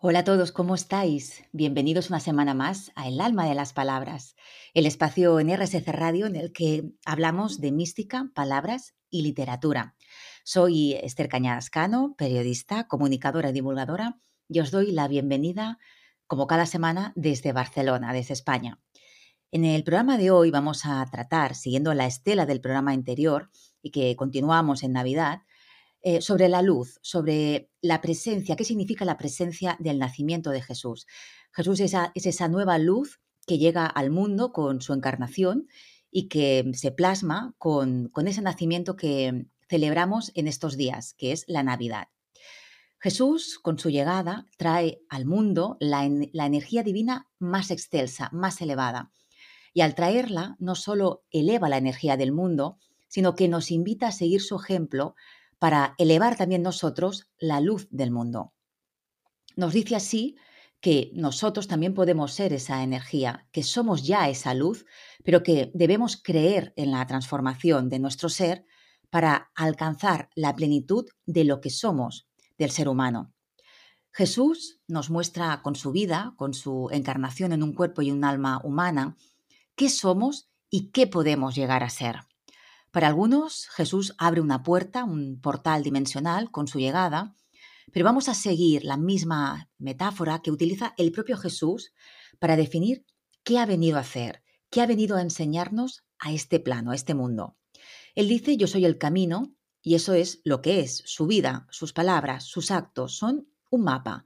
Hola a todos, ¿cómo estáis? Bienvenidos una semana más a El alma de las palabras, el espacio en RSC Radio en el que hablamos de mística, palabras y literatura. Soy Esther Cañadas Cano, periodista, comunicadora y divulgadora, y os doy la bienvenida, como cada semana, desde Barcelona, desde España. En el programa de hoy vamos a tratar, siguiendo la estela del programa anterior y que continuamos en Navidad, eh, sobre la luz, sobre la presencia, qué significa la presencia del nacimiento de Jesús. Jesús es esa, nueva luz que llega al mundo con su encarnación y que se plasma con, ese nacimiento que celebramos en estos días, que es la Navidad. Jesús, con su llegada, trae al mundo la, la, energía divina más excelsa, más elevada. Y al traerla, no solo eleva la energía del mundo, sino que nos invita a seguir su ejemplo para elevar también nosotros la luz del mundo. Nos dice así que nosotros también podemos ser esa energía, que somos ya esa luz, pero que debemos creer en la transformación de nuestro ser para alcanzar la plenitud de lo que somos, del ser humano. Jesús nos muestra con su vida, con su encarnación en un cuerpo y un alma humana, qué somos y qué podemos llegar a ser. Para algunos, Jesús abre una puerta, un portal dimensional con su llegada, pero vamos a seguir la misma metáfora que utiliza el propio Jesús para definir qué ha venido a hacer, qué ha venido a enseñarnos a este plano, a este mundo. Él dice, yo soy el camino, y eso es lo que es, su vida, sus palabras, sus actos, son un mapa.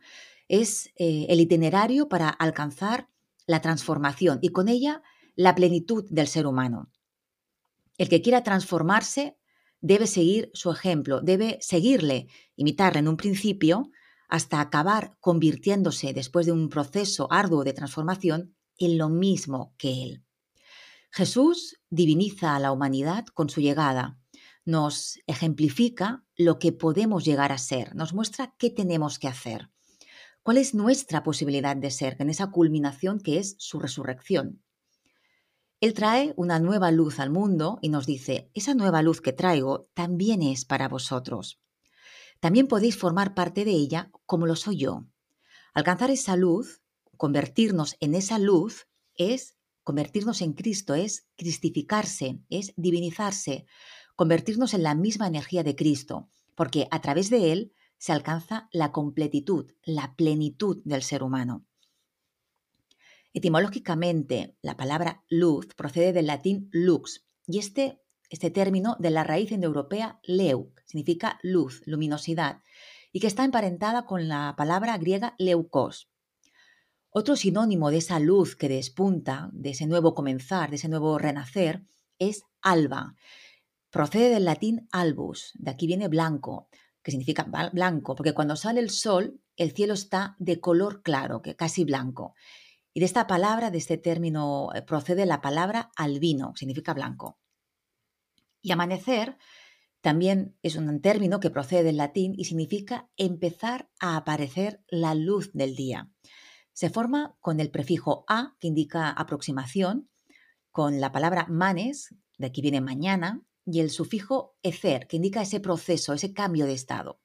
Es eh, el itinerario para alcanzar la transformación y con ella la plenitud del ser humano. El que quiera transformarse debe seguir su ejemplo, debe seguirle, imitarle en un principio, hasta acabar convirtiéndose después de un proceso arduo de transformación en lo mismo que él. Jesús diviniza a la humanidad con su llegada, nos ejemplifica lo que podemos llegar a ser, nos muestra qué tenemos que hacer, cuál es nuestra posibilidad de ser en esa culminación que es su resurrección. Él trae una nueva luz al mundo y nos dice, esa nueva luz que traigo también es para vosotros. También podéis formar parte de ella como lo soy yo. Alcanzar esa luz, convertirnos en esa luz, es convertirnos en Cristo, es cristificarse, es divinizarse, convertirnos en la misma energía de Cristo, porque a través de Él se alcanza la completitud, la plenitud del ser humano. Etimológicamente, la palabra luz procede del latín lux y este, este término de la raíz indoeuropea leuc, significa luz, luminosidad, y que está emparentada con la palabra griega leucos. Otro sinónimo de esa luz que despunta, de ese nuevo comenzar, de ese nuevo renacer, es alba. Procede del latín albus, de aquí viene blanco, que significa blanco, porque cuando sale el sol, el cielo está de color claro, que casi blanco. Y de esta palabra, de este término, eh, procede la palabra albino, significa blanco. Y amanecer también es un término que procede del latín y significa empezar a aparecer la luz del día. Se forma con el prefijo a, que indica aproximación, con la palabra manes, de aquí viene mañana, y el sufijo ecer, que indica ese proceso, ese cambio de estado.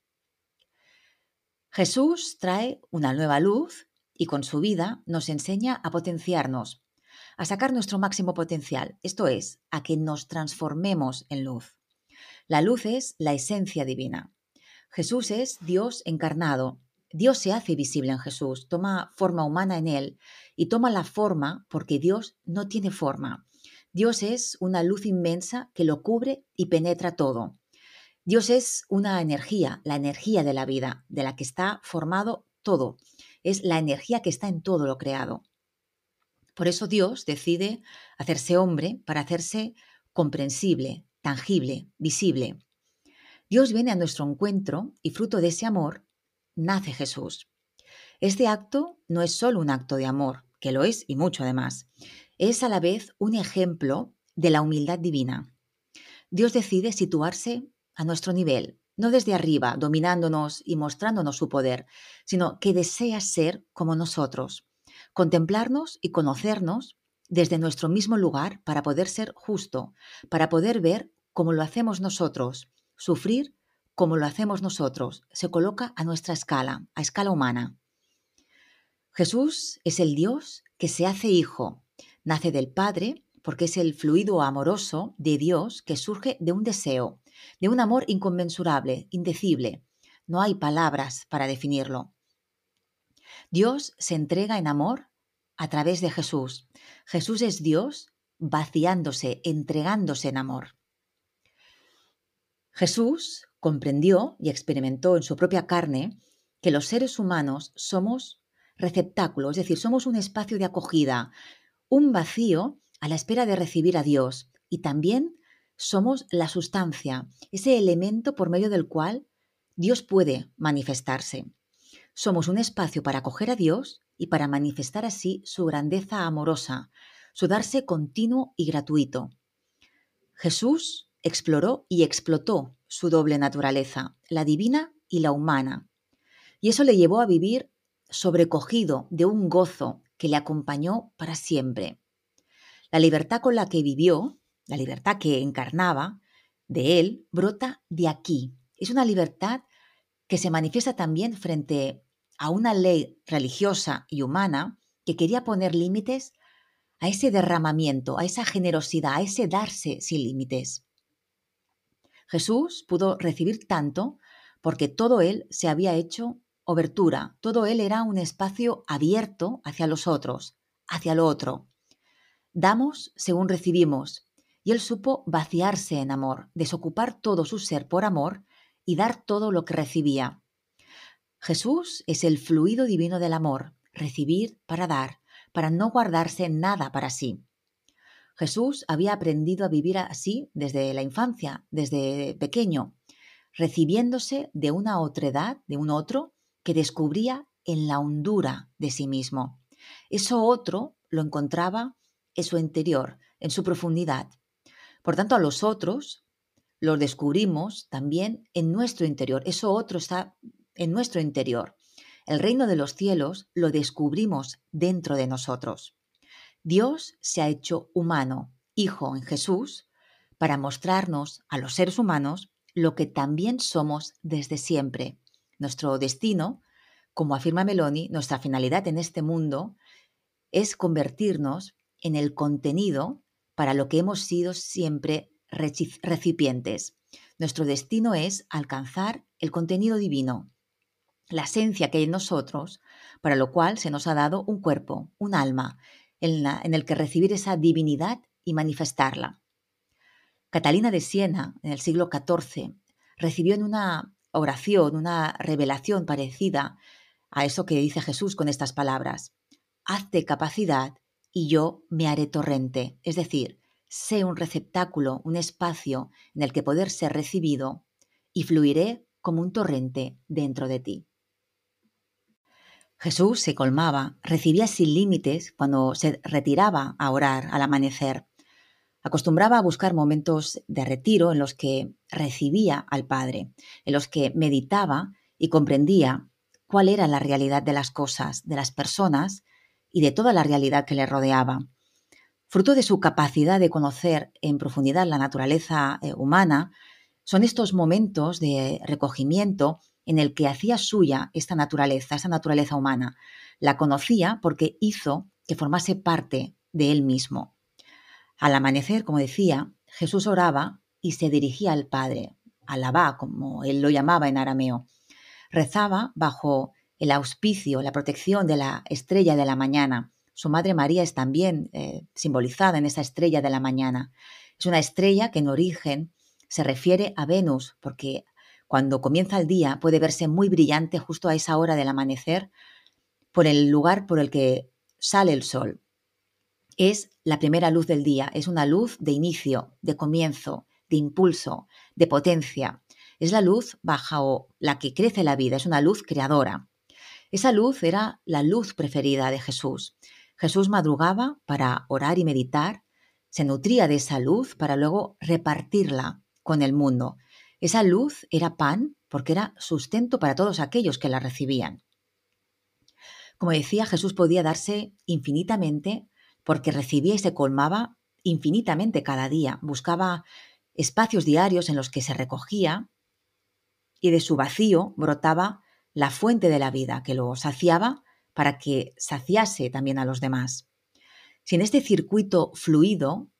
Jesús trae una nueva luz y con su vida nos enseña a potenciarnos, a sacar nuestro máximo potencial, esto es, a que nos transformemos en luz. La luz es la esencia divina. Jesús es Dios encarnado. Dios se hace visible en Jesús, toma forma humana en él y toma la forma porque Dios no tiene forma. Dios es una luz inmensa que lo cubre y penetra todo. Dios es una energía, la energía de la vida, de la que está formado todo es la energía que está en todo lo creado. Por eso Dios decide hacerse hombre para hacerse comprensible, tangible, visible. Dios viene a nuestro encuentro y fruto de ese amor nace Jesús. Este acto no es solo un acto de amor, que lo es y mucho además, es a la vez un ejemplo de la humildad divina. Dios decide situarse a nuestro nivel, no desde arriba, dominándonos y mostrándonos su poder, sino que desea ser como nosotros, contemplarnos y conocernos desde nuestro mismo lugar para poder ser justo, para poder ver como lo hacemos nosotros, sufrir como lo hacemos nosotros, se coloca a nuestra escala, a escala humana. Jesús es el Dios que se hace hijo, nace del Padre porque es el fluido amoroso de Dios que surge de un deseo, de un amor inconmensurable, indecible. No hay palabras para definirlo. Dios se entrega en amor a través de Jesús. Jesús es Dios vaciándose, entregándose en amor. Jesús comprendió y experimentó en su propia carne que los seres humanos somos receptáculos, es decir, somos un espacio de acogida, un vacío a la espera de recibir a Dios y también somos la sustancia, ese elemento por medio del cual Dios puede manifestarse. Somos un espacio para acoger a Dios y para manifestar así su grandeza amorosa, su darse continuo y gratuito. Jesús exploró y explotó su doble naturaleza, la divina y la humana, y eso le llevó a vivir sobrecogido de un gozo que le acompañó para siempre. La libertad con la que vivió, la libertad que encarnaba de él, brota de aquí. Es una libertad que se manifiesta también frente a una ley religiosa y humana que quería poner límites a ese derramamiento, a esa generosidad, a ese darse sin límites. Jesús pudo recibir tanto porque todo él se había hecho obertura, todo él era un espacio abierto hacia los otros, hacia lo otro. Damos según recibimos, y él supo vaciarse en amor, desocupar todo su ser por amor y dar todo lo que recibía. Jesús es el fluido divino del amor, recibir para dar, para no guardarse nada para sí. Jesús había aprendido a vivir así desde la infancia, desde pequeño, recibiéndose de una otredad, de un otro, que descubría en la hondura de sí mismo. Eso otro lo encontraba en su interior, en su profundidad. Por tanto, a los otros los descubrimos también en nuestro interior. Eso otro está en nuestro interior. El reino de los cielos lo descubrimos dentro de nosotros. Dios se ha hecho humano, hijo en Jesús, para mostrarnos a los seres humanos lo que también somos desde siempre, nuestro destino, como afirma Meloni, nuestra finalidad en este mundo es convertirnos en el contenido para lo que hemos sido siempre recipientes. Nuestro destino es alcanzar el contenido divino, la esencia que hay en nosotros, para lo cual se nos ha dado un cuerpo, un alma, en, el que recibir esa divinidad y manifestarla. Catalina de Siena, en el siglo XIV, recibió en una oración, una revelación parecida a eso que dice Jesús con estas palabras. Hazte capacidad y yo me haré torrente, es decir, sé un receptáculo, un espacio en el que poder ser recibido y fluiré como un torrente dentro de ti. Jesús se colmaba, recibía sin límites cuando se retiraba a orar al amanecer. Acostumbraba a buscar momentos de retiro en los que recibía al Padre, en los que meditaba y comprendía cuál era la realidad de las cosas, de las personas y de toda la realidad que le rodeaba. Fruto de su capacidad de conocer en profundidad la naturaleza eh, humana, son estos momentos de recogimiento en el que hacía suya esta naturaleza, esa naturaleza humana. La conocía porque hizo que formase parte de él mismo. Al amanecer, como decía, Jesús oraba y se dirigía al Padre, alabá, como él lo llamaba en arameo. Rezaba bajo el auspicio, la protección de la estrella de la mañana. Su madre María es también eh, simbolizada en esa estrella de la mañana. Es una estrella que en origen se refiere a Venus, porque cuando comienza el día puede verse muy brillante justo a esa hora del amanecer por el lugar por el que sale el sol es la primera luz del día, es una luz de inicio, de comienzo, de impulso, de potencia. Es la luz bajo la que crece la vida, es una luz creadora. Esa luz era la luz preferida de Jesús. Jesús madrugaba para orar y meditar, se nutría de esa luz para luego repartirla con el mundo. Esa luz era pan porque era sustento para todos aquellos que la recibían. Como decía, Jesús podía darse infinitamente porque recibía y se colmaba infinitamente cada día, buscaba espacios diarios en los que se recogía y de su vacío brotaba la fuente de la vida que lo saciaba para que saciase también a los demás. Sin este circuito fluido,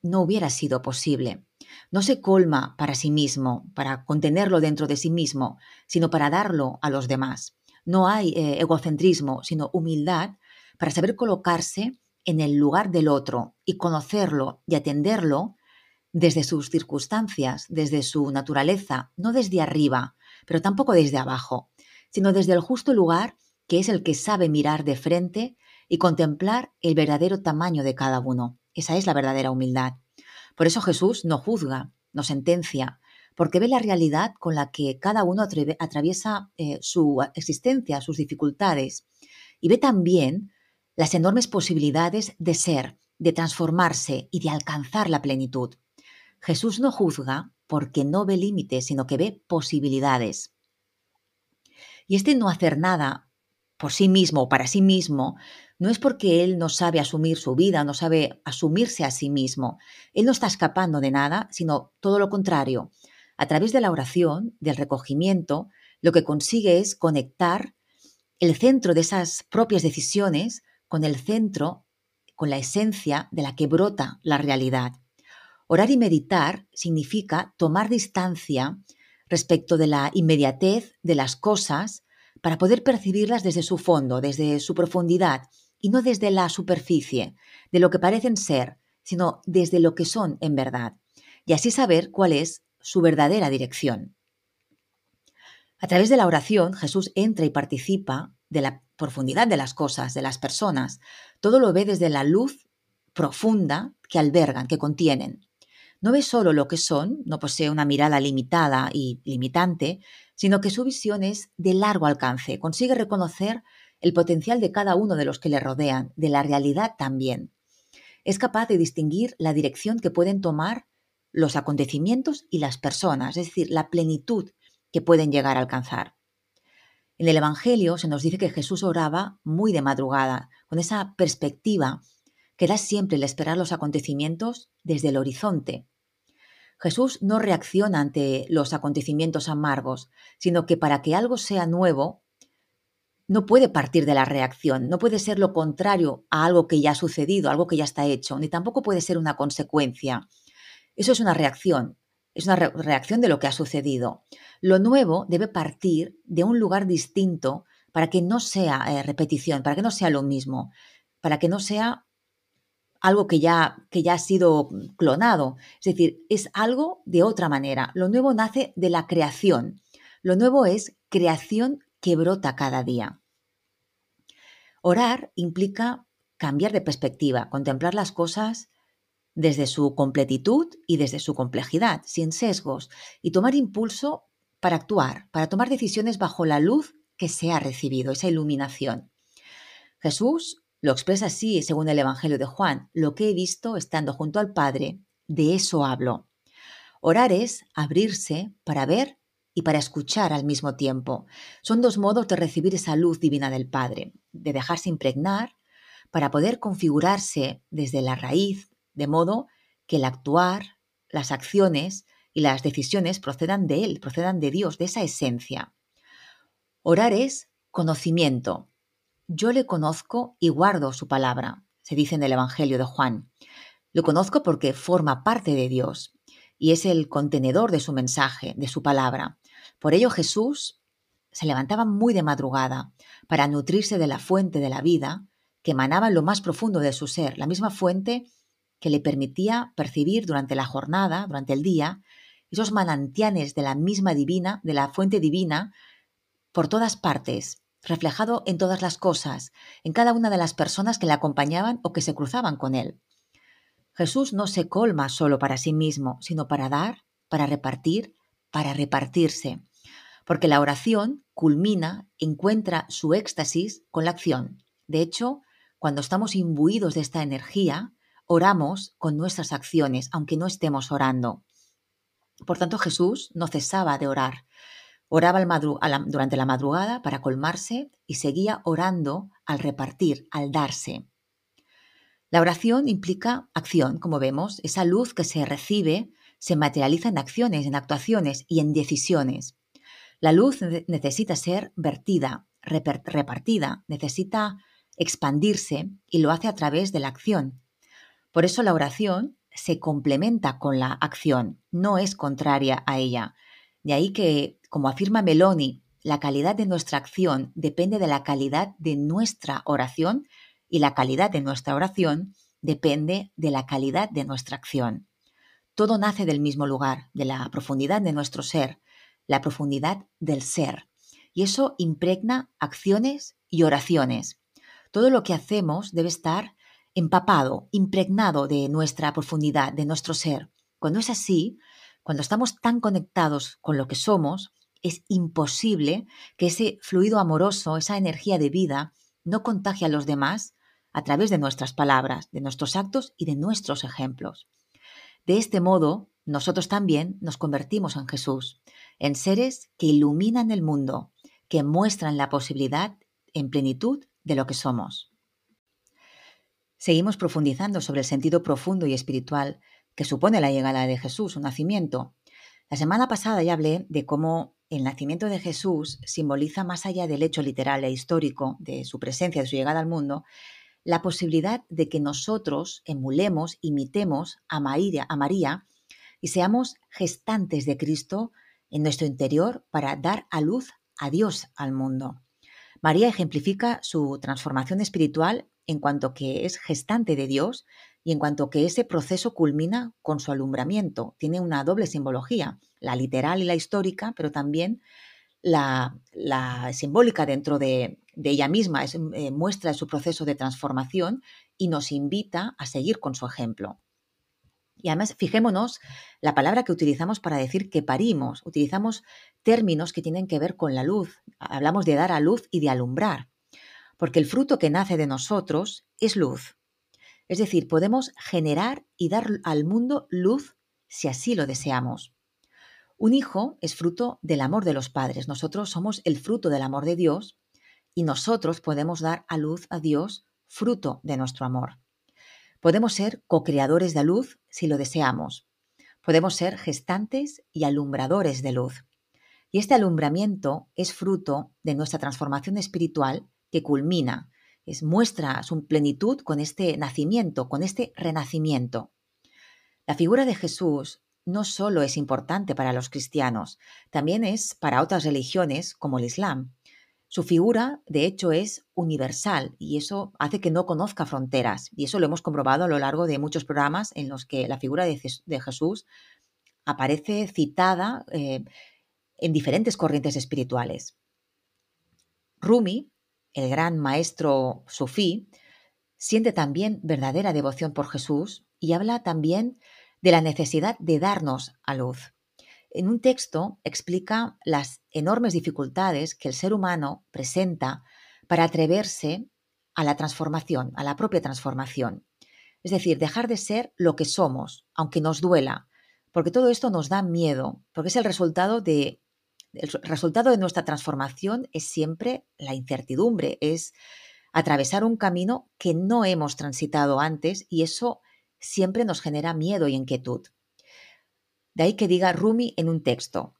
no hubiera sido posible. No se colma para sí mismo, para contenerlo dentro de sí mismo, sino para darlo a los demás. No hay eh, egocentrismo, sino humildad para saber colocarse en el lugar del otro y conocerlo y atenderlo desde sus circunstancias, desde su naturaleza, no desde arriba, pero tampoco desde abajo, sino desde el justo lugar que es el que sabe mirar de frente y contemplar el verdadero tamaño de cada uno. Esa es la verdadera humildad. Por eso Jesús no juzga, no sentencia, porque ve la realidad con la que cada uno atraviesa eh, su existencia, sus dificultades, y ve también las enormes posibilidades de ser, de transformarse y de alcanzar la plenitud. Jesús no juzga porque no ve límites, sino que ve posibilidades. Y este no hacer nada por sí mismo o para sí mismo no es porque él no sabe asumir su vida, no sabe asumirse a sí mismo. Él no está escapando de nada, sino todo lo contrario. A través de la oración, del recogimiento, lo que consigue es conectar el centro de esas propias decisiones con el centro, con la esencia de la que brota la realidad. Orar y meditar significa tomar distancia respecto de la inmediatez de las cosas para poder percibirlas desde su fondo, desde su profundidad, y no desde la superficie, de lo que parecen ser, sino desde lo que son en verdad, y así saber cuál es su verdadera dirección. A través de la oración, Jesús entra y participa de la profundidad de las cosas, de las personas. Todo lo ve desde la luz profunda que albergan, que contienen. No ve solo lo que son, no posee una mirada limitada y limitante, sino que su visión es de largo alcance, consigue reconocer el potencial de cada uno de los que le rodean, de la realidad también. Es capaz de distinguir la dirección que pueden tomar los acontecimientos y las personas, es decir, la plenitud que pueden llegar a alcanzar. En el Evangelio se nos dice que Jesús oraba muy de madrugada, con esa perspectiva que da siempre el esperar los acontecimientos desde el horizonte. Jesús no reacciona ante los acontecimientos amargos, sino que para que algo sea nuevo no puede partir de la reacción, no puede ser lo contrario a algo que ya ha sucedido, algo que ya está hecho, ni tampoco puede ser una consecuencia. Eso es una reacción, es una reacción de lo que ha sucedido. Lo nuevo debe partir de un lugar distinto para que no sea eh, repetición, para que no sea lo mismo, para que no sea algo que ya, que ya ha sido clonado. Es decir, es algo de otra manera. Lo nuevo nace de la creación. Lo nuevo es creación que brota cada día. Orar implica cambiar de perspectiva, contemplar las cosas desde su completitud y desde su complejidad, sin sesgos, y tomar impulso para actuar, para tomar decisiones bajo la luz que se ha recibido, esa iluminación. Jesús lo expresa así según el Evangelio de Juan, lo que he visto estando junto al Padre, de eso hablo. Orar es abrirse para ver y para escuchar al mismo tiempo. Son dos modos de recibir esa luz divina del Padre, de dejarse impregnar para poder configurarse desde la raíz, de modo que el actuar, las acciones y las decisiones procedan de Él, procedan de Dios, de esa esencia. Orar es conocimiento. Yo le conozco y guardo su palabra, se dice en el Evangelio de Juan. Lo conozco porque forma parte de Dios y es el contenedor de su mensaje, de su palabra. Por ello Jesús se levantaba muy de madrugada para nutrirse de la fuente de la vida que emanaba en lo más profundo de su ser, la misma fuente que le permitía percibir durante la jornada, durante el día, esos manantiales de la misma divina, de la fuente divina, por todas partes, reflejado en todas las cosas, en cada una de las personas que le acompañaban o que se cruzaban con él. Jesús no se colma solo para sí mismo, sino para dar, para repartir, para repartirse, porque la oración culmina, encuentra su éxtasis con la acción. De hecho, cuando estamos imbuidos de esta energía, oramos con nuestras acciones, aunque no estemos orando. Por tanto, Jesús no cesaba de orar. Oraba durante la madrugada para colmarse y seguía orando al repartir, al darse. La oración implica acción, como vemos, esa luz que se recibe se materializa en acciones, en actuaciones y en decisiones. La luz necesita ser vertida, repartida, necesita expandirse y lo hace a través de la acción. Por eso la oración se complementa con la acción, no es contraria a ella. De ahí que, como afirma Meloni, la calidad de nuestra acción depende de la calidad de nuestra oración y la calidad de nuestra oración depende de la calidad de nuestra acción. Todo nace del mismo lugar, de la profundidad de nuestro ser, la profundidad del ser. Y eso impregna acciones y oraciones. Todo lo que hacemos debe estar empapado, impregnado de nuestra profundidad, de nuestro ser. Cuando es así, cuando estamos tan conectados con lo que somos, es imposible que ese fluido amoroso, esa energía de vida, no contagie a los demás a través de nuestras palabras, de nuestros actos y de nuestros ejemplos. De este modo, nosotros también nos convertimos en Jesús, en seres que iluminan el mundo, que muestran la posibilidad en plenitud de lo que somos. Seguimos profundizando sobre el sentido profundo y espiritual que supone la llegada de Jesús, su nacimiento. La semana pasada ya hablé de cómo el nacimiento de Jesús simboliza más allá del hecho literal e histórico de su presencia, de su llegada al mundo, la posibilidad de que nosotros emulemos, imitemos a María, a María y seamos gestantes de Cristo en nuestro interior para dar a luz a Dios al mundo. María ejemplifica su transformación espiritual en cuanto que es gestante de Dios y en cuanto que ese proceso culmina con su alumbramiento. Tiene una doble simbología, la literal y la histórica, pero también la, simbólica dentro de, ella misma, eh, muestra su proceso de transformación y nos invita a seguir con su ejemplo. Y además, fijémonos la palabra que utilizamos para decir que parimos. Utilizamos términos que tienen que ver con la luz. Hablamos de dar a luz y de alumbrar. Porque el fruto que nace de nosotros es luz. Es decir, podemos generar y dar al mundo luz si así lo deseamos. Un hijo es fruto del amor de los padres. Nosotros somos el fruto del amor de Dios y nosotros podemos dar a luz a Dios fruto de nuestro amor. Podemos ser co-creadores de luz si lo deseamos. Podemos ser gestantes y alumbradores de luz. Y este alumbramiento es fruto de nuestra transformación espiritual que culmina es, muestra su plenitud con este nacimiento, con este renacimiento. La figura de Jesús no solo es importante para los cristianos, también es para otras religiones como el Islam. Su figura, de hecho, es universal y eso hace que no conozca fronteras. Y eso lo hemos comprobado a lo largo de muchos programas en los que la figura de, Jesús aparece citada eh, en diferentes corrientes espirituales. Rumi, el gran maestro sufí, siente también verdadera devoción por Jesús y habla también de la necesidad de darnos a luz. En un texto explica las enormes dificultades que el ser humano presenta para atreverse a la transformación, a la propia transformación. Es decir, dejar de ser lo que somos, aunque nos duela, porque todo esto nos da miedo, porque es el resultado de el resultado de nuestra transformación es siempre la incertidumbre, es atravesar un camino que no hemos transitado antes y eso siempre nos genera miedo y inquietud. De ahí que diga Rumi en un texto,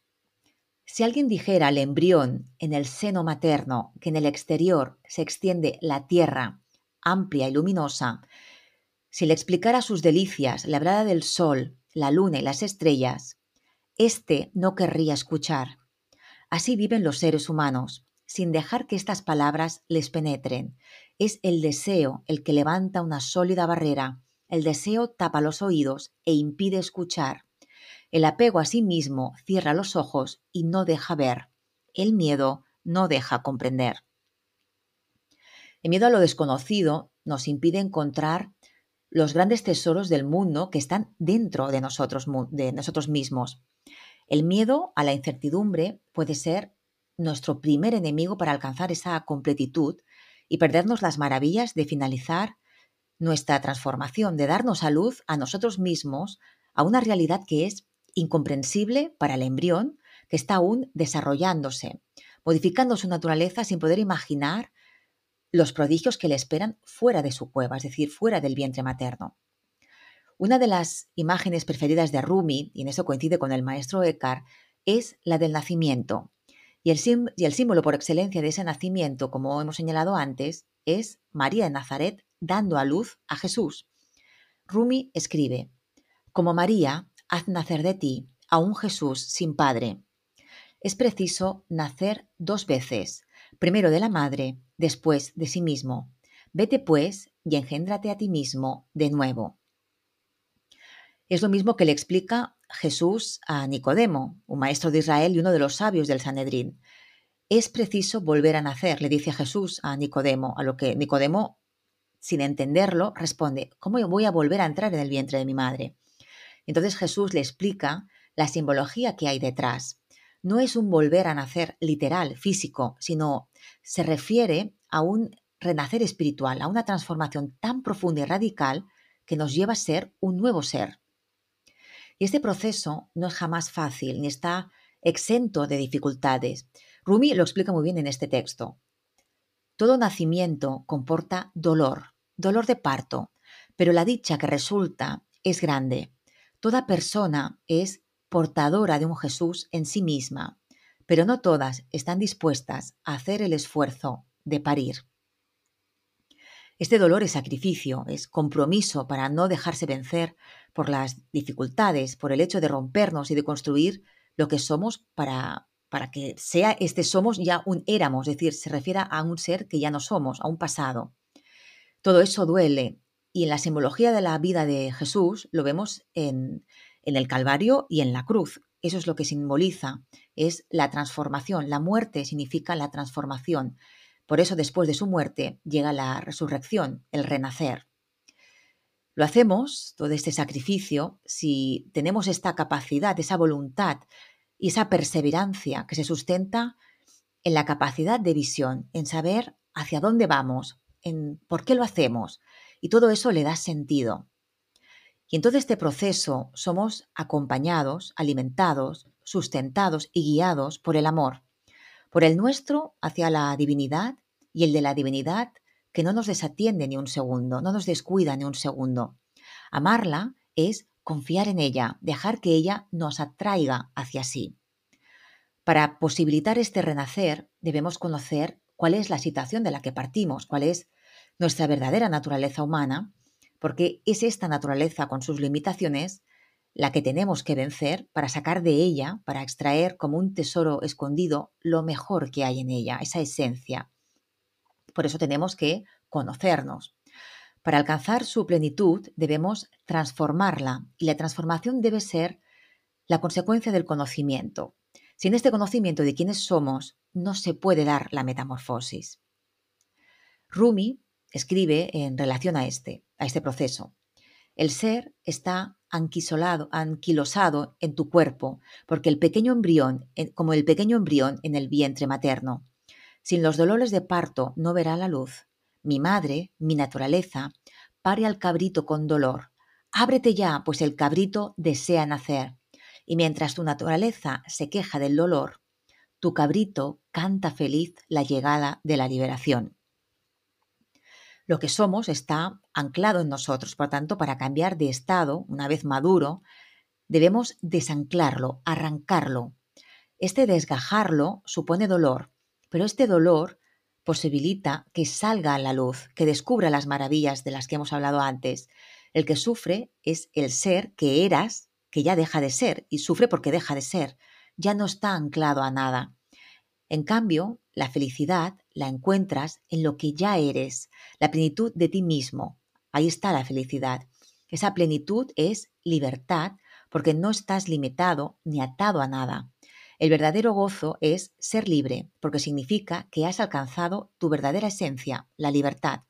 si alguien dijera al embrión en el seno materno que en el exterior se extiende la tierra amplia y luminosa, si le explicara sus delicias, la brada del sol, la luna y las estrellas, éste no querría escuchar Así viven los seres humanos, sin dejar que estas palabras les penetren. Es el deseo el que levanta una sólida barrera. El deseo tapa los oídos e impide escuchar. El apego a sí mismo cierra los ojos y no deja ver. El miedo no deja comprender. El miedo a lo desconocido nos impide encontrar los grandes tesoros del mundo que están dentro de nosotros, de nosotros mismos. El miedo a la incertidumbre puede ser nuestro primer enemigo para alcanzar esa completitud y perdernos las maravillas de finalizar nuestra transformación, de darnos a luz a nosotros mismos, a una realidad que es incomprensible para el embrión, que está aún desarrollándose, modificando su naturaleza sin poder imaginar los prodigios que le esperan fuera de su cueva, es decir, fuera del vientre materno. Una de las imágenes preferidas de Rumi, y en eso coincide con el maestro Eckhart, es la del nacimiento. Y el, y el símbolo por excelencia de ese nacimiento, como hemos señalado antes, es María de Nazaret dando a luz a Jesús. Rumi escribe, Como María, haz nacer de ti a un Jesús sin padre. Es preciso nacer dos veces, primero de la madre, después de sí mismo. Vete pues y engéndrate a ti mismo de nuevo. Es lo mismo que le explica Jesús a Nicodemo, un maestro de Israel y uno de los sabios del Sanedrín. Es preciso volver a nacer, le dice Jesús a Nicodemo, a lo que Nicodemo, sin entenderlo, responde, ¿cómo voy a volver a entrar en el vientre de mi madre? Entonces Jesús le explica la simbología que hay detrás. No es un volver a nacer literal, físico, sino se refiere a un renacer espiritual, a una transformación tan profunda y radical que nos lleva a ser un nuevo ser. Este proceso no es jamás fácil ni está exento de dificultades. Rumi lo explica muy bien en este texto. Todo nacimiento comporta dolor, dolor de parto, pero la dicha que resulta es grande. Toda persona es portadora de un Jesús en sí misma, pero no todas están dispuestas a hacer el esfuerzo de parir. Este dolor es sacrificio, es compromiso para no dejarse vencer por las dificultades, por el hecho de rompernos y de construir lo que somos para, para que sea este somos ya un éramos, es decir, se refiere a un ser que ya no somos, a un pasado. Todo eso duele y en la simbología de la vida de Jesús lo vemos en, en el Calvario y en la cruz. Eso es lo que simboliza, es la transformación. La muerte significa la transformación. Por eso después de su muerte llega la resurrección, el renacer. Lo hacemos, todo este sacrificio, si tenemos esta capacidad, esa voluntad y esa perseverancia que se sustenta en la capacidad de visión, en saber hacia dónde vamos, en por qué lo hacemos. Y todo eso le da sentido. Y en todo este proceso somos acompañados, alimentados, sustentados y guiados por el amor, por el nuestro hacia la divinidad y el de la divinidad que no nos desatiende ni un segundo, no nos descuida ni un segundo. Amarla es confiar en ella, dejar que ella nos atraiga hacia sí. Para posibilitar este renacer debemos conocer cuál es la situación de la que partimos, cuál es nuestra verdadera naturaleza humana, porque es esta naturaleza con sus limitaciones la que tenemos que vencer para sacar de ella, para extraer como un tesoro escondido lo mejor que hay en ella, esa esencia. Por eso tenemos que conocernos. Para alcanzar su plenitud debemos transformarla y la transformación debe ser la consecuencia del conocimiento. Sin este conocimiento de quiénes somos, no se puede dar la metamorfosis. Rumi escribe en relación a este, a este proceso. El ser está anquisolado, anquilosado en tu cuerpo, porque el pequeño embrión, como el pequeño embrión en el vientre materno. Sin los dolores de parto no verá la luz. Mi madre, mi naturaleza, pare al cabrito con dolor. Ábrete ya, pues el cabrito desea nacer. Y mientras tu naturaleza se queja del dolor, tu cabrito canta feliz la llegada de la liberación. Lo que somos está anclado en nosotros, por tanto, para cambiar de estado, una vez maduro, debemos desanclarlo, arrancarlo. Este desgajarlo supone dolor, pero este dolor posibilita que salga a la luz, que descubra las maravillas de las que hemos hablado antes. El que sufre es el ser que eras, que ya deja de ser, y sufre porque deja de ser, ya no está anclado a nada. En cambio, la felicidad la encuentras en lo que ya eres, la plenitud de ti mismo. Ahí está la felicidad. Esa plenitud es libertad porque no estás limitado ni atado a nada. El verdadero gozo es ser libre, porque significa que has alcanzado tu verdadera esencia, la libertad.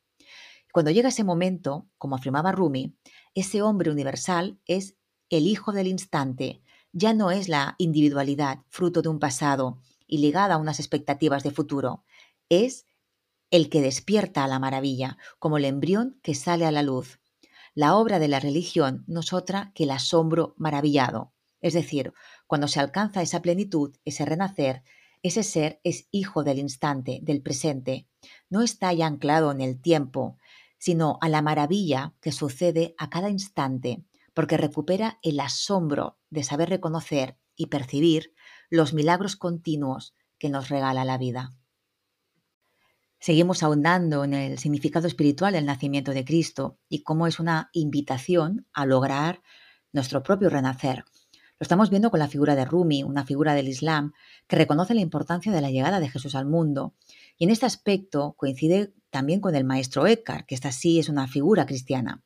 Cuando llega ese momento, como afirmaba Rumi, ese hombre universal es el hijo del instante, ya no es la individualidad, fruto de un pasado y ligada a unas expectativas de futuro, es el que despierta a la maravilla, como el embrión que sale a la luz. La obra de la religión no es otra que el asombro maravillado, es decir, cuando se alcanza esa plenitud, ese renacer, ese ser es hijo del instante, del presente. No está ya anclado en el tiempo, sino a la maravilla que sucede a cada instante, porque recupera el asombro de saber reconocer y percibir los milagros continuos que nos regala la vida. Seguimos ahondando en el significado espiritual del nacimiento de Cristo y cómo es una invitación a lograr nuestro propio renacer. Lo estamos viendo con la figura de Rumi, una figura del Islam que reconoce la importancia de la llegada de Jesús al mundo. Y en este aspecto coincide también con el maestro Eckhart, que esta sí es una figura cristiana.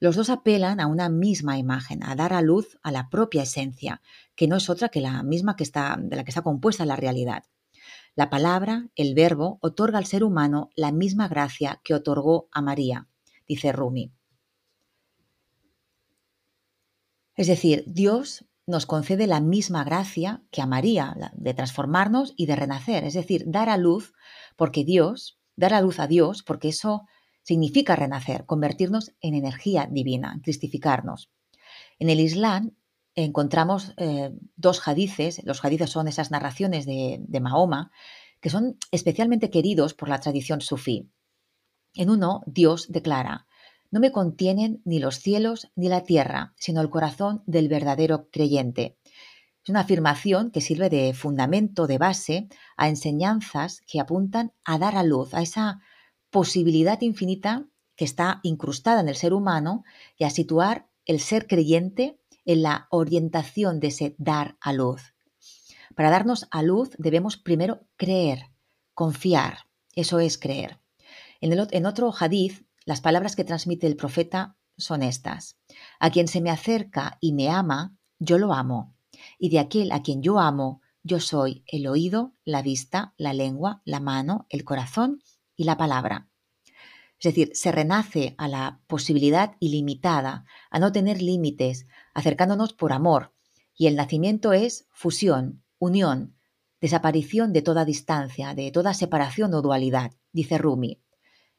Los dos apelan a una misma imagen, a dar a luz a la propia esencia, que no es otra que la misma que está, de la que está compuesta la realidad. La palabra, el verbo, otorga al ser humano la misma gracia que otorgó a María, dice Rumi. Es decir, Dios nos concede la misma gracia que a María, de transformarnos y de renacer, es decir, dar a luz, porque Dios, dar a luz a Dios, porque eso significa renacer, convertirnos en energía divina, cristificarnos. En el Islam encontramos eh, dos hadices. Los hadices son esas narraciones de, de Mahoma que son especialmente queridos por la tradición sufí. En uno, Dios declara, no me contienen ni los cielos ni la tierra, sino el corazón del verdadero creyente. Es una afirmación que sirve de fundamento, de base, a enseñanzas que apuntan a dar a luz a esa posibilidad infinita que está incrustada en el ser humano y a situar el ser creyente en la orientación de ese dar a luz. Para darnos a luz debemos primero creer, confiar. Eso es creer. En, en otro hadith, las palabras que transmite el profeta son estas. A quien se me acerca y me ama, yo lo amo. Y de aquel a quien yo amo, yo soy el oído, la vista, la lengua, la mano, el corazón y la palabra. Es decir, se renace a la posibilidad ilimitada, a no tener límites, acercándonos por amor. Y el nacimiento es fusión, unión, desaparición de toda distancia, de toda separación o dualidad, dice Rumi.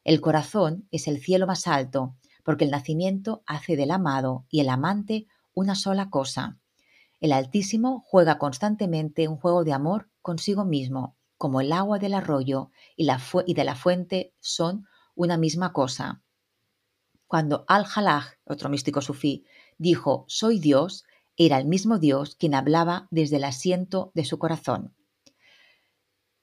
El corazón es el cielo más alto, porque el nacimiento hace del amado y el amante una sola cosa. El Altísimo juega constantemente un juego de amor consigo mismo, como el agua del arroyo y, de la fuente son una misma cosa. Cuando Al-Jalaj, otro místico sufí, dijo Soy Dios, era el mismo Dios quien hablaba desde el asiento de su corazón.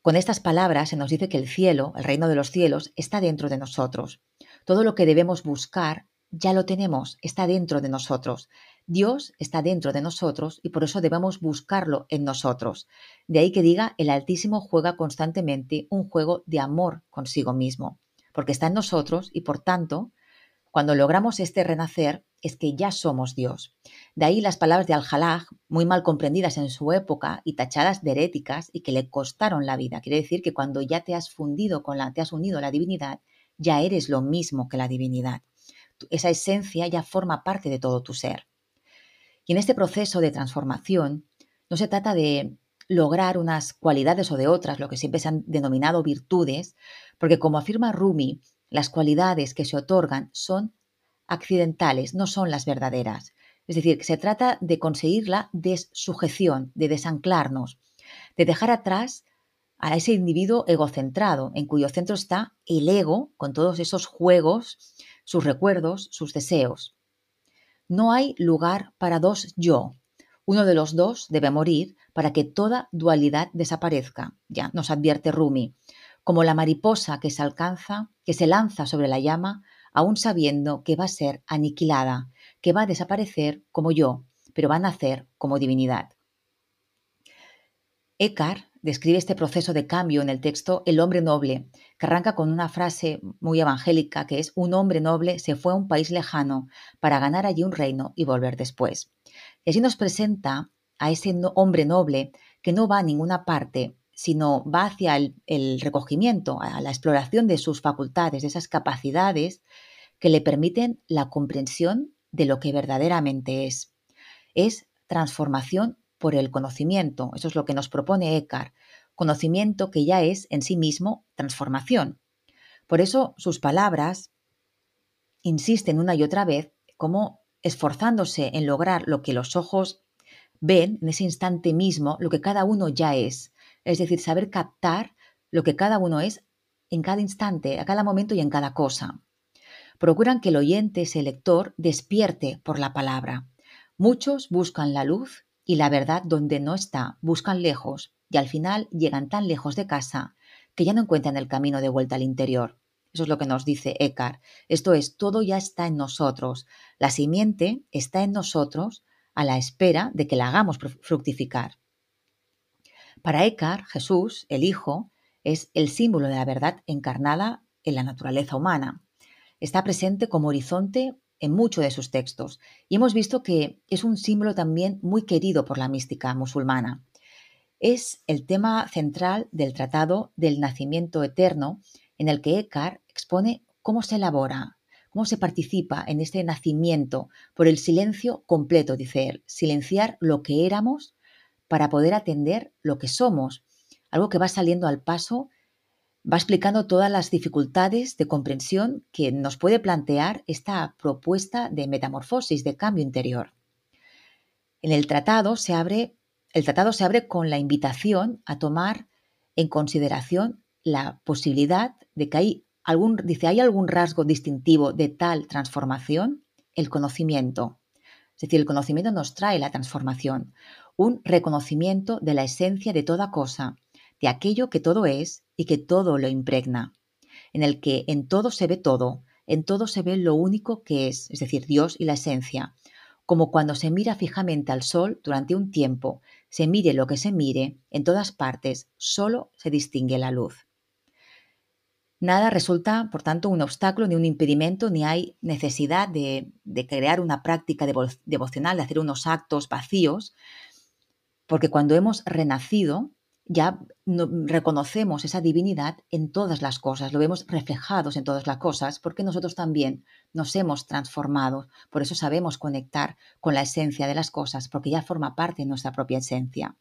Con estas palabras se nos dice que el cielo, el reino de los cielos, está dentro de nosotros. Todo lo que debemos buscar ya lo tenemos, está dentro de nosotros. Dios está dentro de nosotros y por eso debemos buscarlo en nosotros. De ahí que diga, el Altísimo juega constantemente un juego de amor consigo mismo porque está en nosotros y por tanto, cuando logramos este renacer, es que ya somos Dios. De ahí las palabras de Al-Jalaj, muy mal comprendidas en su época y tachadas de heréticas y que le costaron la vida. Quiere decir que cuando ya te has fundido con la, te has unido a la divinidad, ya eres lo mismo que la divinidad. Esa esencia ya forma parte de todo tu ser. Y en este proceso de transformación, no se trata de lograr unas cualidades o de otras, lo que siempre se han denominado virtudes, porque como afirma Rumi, las cualidades que se otorgan son accidentales, no son las verdaderas. Es decir, que se trata de conseguir la desujeción, de desanclarnos, de dejar atrás a ese individuo egocentrado, en cuyo centro está el ego, con todos esos juegos, sus recuerdos, sus deseos. No hay lugar para dos yo. Uno de los dos debe morir para que toda dualidad desaparezca, ya nos advierte Rumi, como la mariposa que se alcanza, que se lanza sobre la llama, aún sabiendo que va a ser aniquilada, que va a desaparecer como yo, pero va a nacer como divinidad. Eckhart describe este proceso de cambio en el texto El hombre noble, que arranca con una frase muy evangélica que es un hombre noble se fue a un país lejano para ganar allí un reino y volver después. Y así nos presenta a ese hombre noble que no va a ninguna parte, sino va hacia el, recogimiento, a la exploración de sus facultades, de esas capacidades que le permiten la comprensión de lo que verdaderamente es. Es transformación por el conocimiento. Eso es lo que nos propone Eckhart. Conocimiento que ya es en sí mismo transformación. Por eso sus palabras insisten una y otra vez como esforzándose en lograr lo que los ojos ven en ese instante mismo lo que cada uno ya es. Es decir, saber captar lo que cada uno es en cada instante, a cada momento y en cada cosa. Procuran que el oyente, ese lector, despierte por la palabra. Muchos buscan la luz y la verdad donde no está, buscan lejos, y al final llegan tan lejos de casa que ya no encuentran el camino de vuelta al interior. Eso es lo que nos dice Eckhart. Esto es, todo ya está en nosotros. La simiente está en nosotros a la espera de que la hagamos fructificar. Para Eckhart, Jesús, el Hijo, es el símbolo de la verdad encarnada en la naturaleza humana. Está presente como horizonte en muchos de sus textos y hemos visto que es un símbolo también muy querido por la mística musulmana. Es el tema central del Tratado del Nacimiento Eterno en el que Eckhart expone cómo se elabora, cómo se participa en este nacimiento por el silencio completo, dice él, silenciar lo que éramos para poder atender lo que somos, algo que va saliendo al paso, va explicando todas las dificultades de comprensión que nos puede plantear esta propuesta de metamorfosis, de cambio interior. En el tratado se abre, el tratado se abre con la invitación a tomar en consideración la posibilidad de que hay algún, dice, ¿hay algún rasgo distintivo de tal transformación? El conocimiento. Es decir, el conocimiento nos trae la transformación, un reconocimiento de la esencia de toda cosa, de aquello que todo es y que todo lo impregna, en el que en todo se ve todo, en todo se ve lo único que es, es decir, Dios y la esencia, como cuando se mira fijamente al sol durante un tiempo, se mire lo que se mire, en todas partes solo se distingue la luz. Nada resulta, por tanto, un obstáculo ni un impedimento, ni hay necesidad de, crear una práctica devocional, de hacer unos actos vacíos, porque cuando hemos renacido, ya reconocemos esa divinidad en todas las cosas, lo vemos reflejados en todas las cosas, porque nosotros también nos hemos transformado, por eso sabemos conectar con la esencia de las cosas, porque ya forma parte de nuestra propia esencia.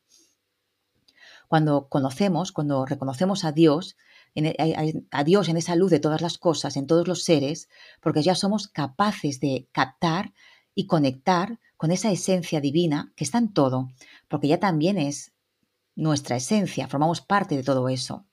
Cuando conocemos, cuando reconocemos a Dios, e, a Dios en esa luz de todas las cosas, en todos los seres, porque ya somos capaces de captar y conectar con esa esencia divina que está en todo, porque ya también es nuestra esencia, formamos parte de todo eso.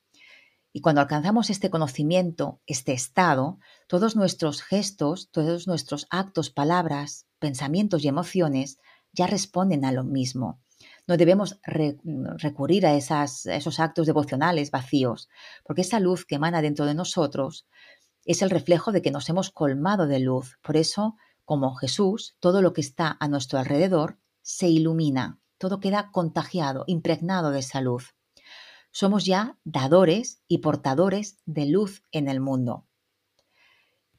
Y cuando alcanzamos este conocimiento, este estado, todos nuestros gestos, todos nuestros actos, palabras, pensamientos y emociones ya responden a lo mismo. No debemos recurrir a, esos actos devocionales vacíos, porque esa luz que emana dentro de nosotros es el reflejo de que nos hemos colmado de luz. Por eso, como Jesús, todo lo que está a nuestro alrededor se ilumina, todo queda contagiado, impregnado de esa luz. Somos ya dadores y portadores de luz en el mundo.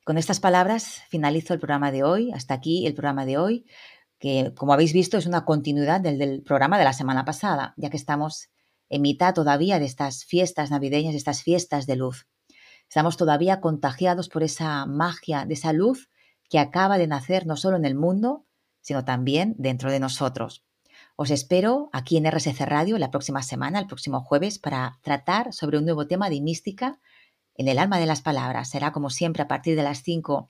Con estas palabras finalizo el programa de hoy. Hasta aquí el programa de hoy que como habéis visto es una continuidad del, programa de la semana pasada, ya que estamos en mitad todavía de estas fiestas navideñas, de estas fiestas de luz. Estamos todavía contagiados por esa magia de esa luz que acaba de nacer no solo en el mundo, sino también dentro de nosotros. Os espero aquí en RSC Radio la próxima semana, el próximo jueves, para tratar sobre un nuevo tema de mística en el alma de las palabras. Será como siempre a partir de las 5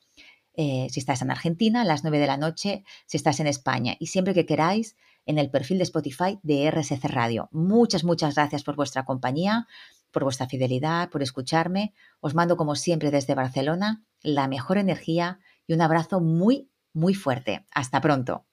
eh, si estás en Argentina, a las 9 de la noche, si estás en España. Y siempre que queráis, en el perfil de Spotify de RSC Radio. Muchas, muchas gracias por vuestra compañía, por vuestra fidelidad, por escucharme. Os mando, como siempre, desde Barcelona la mejor energía y un abrazo muy, muy fuerte. Hasta pronto.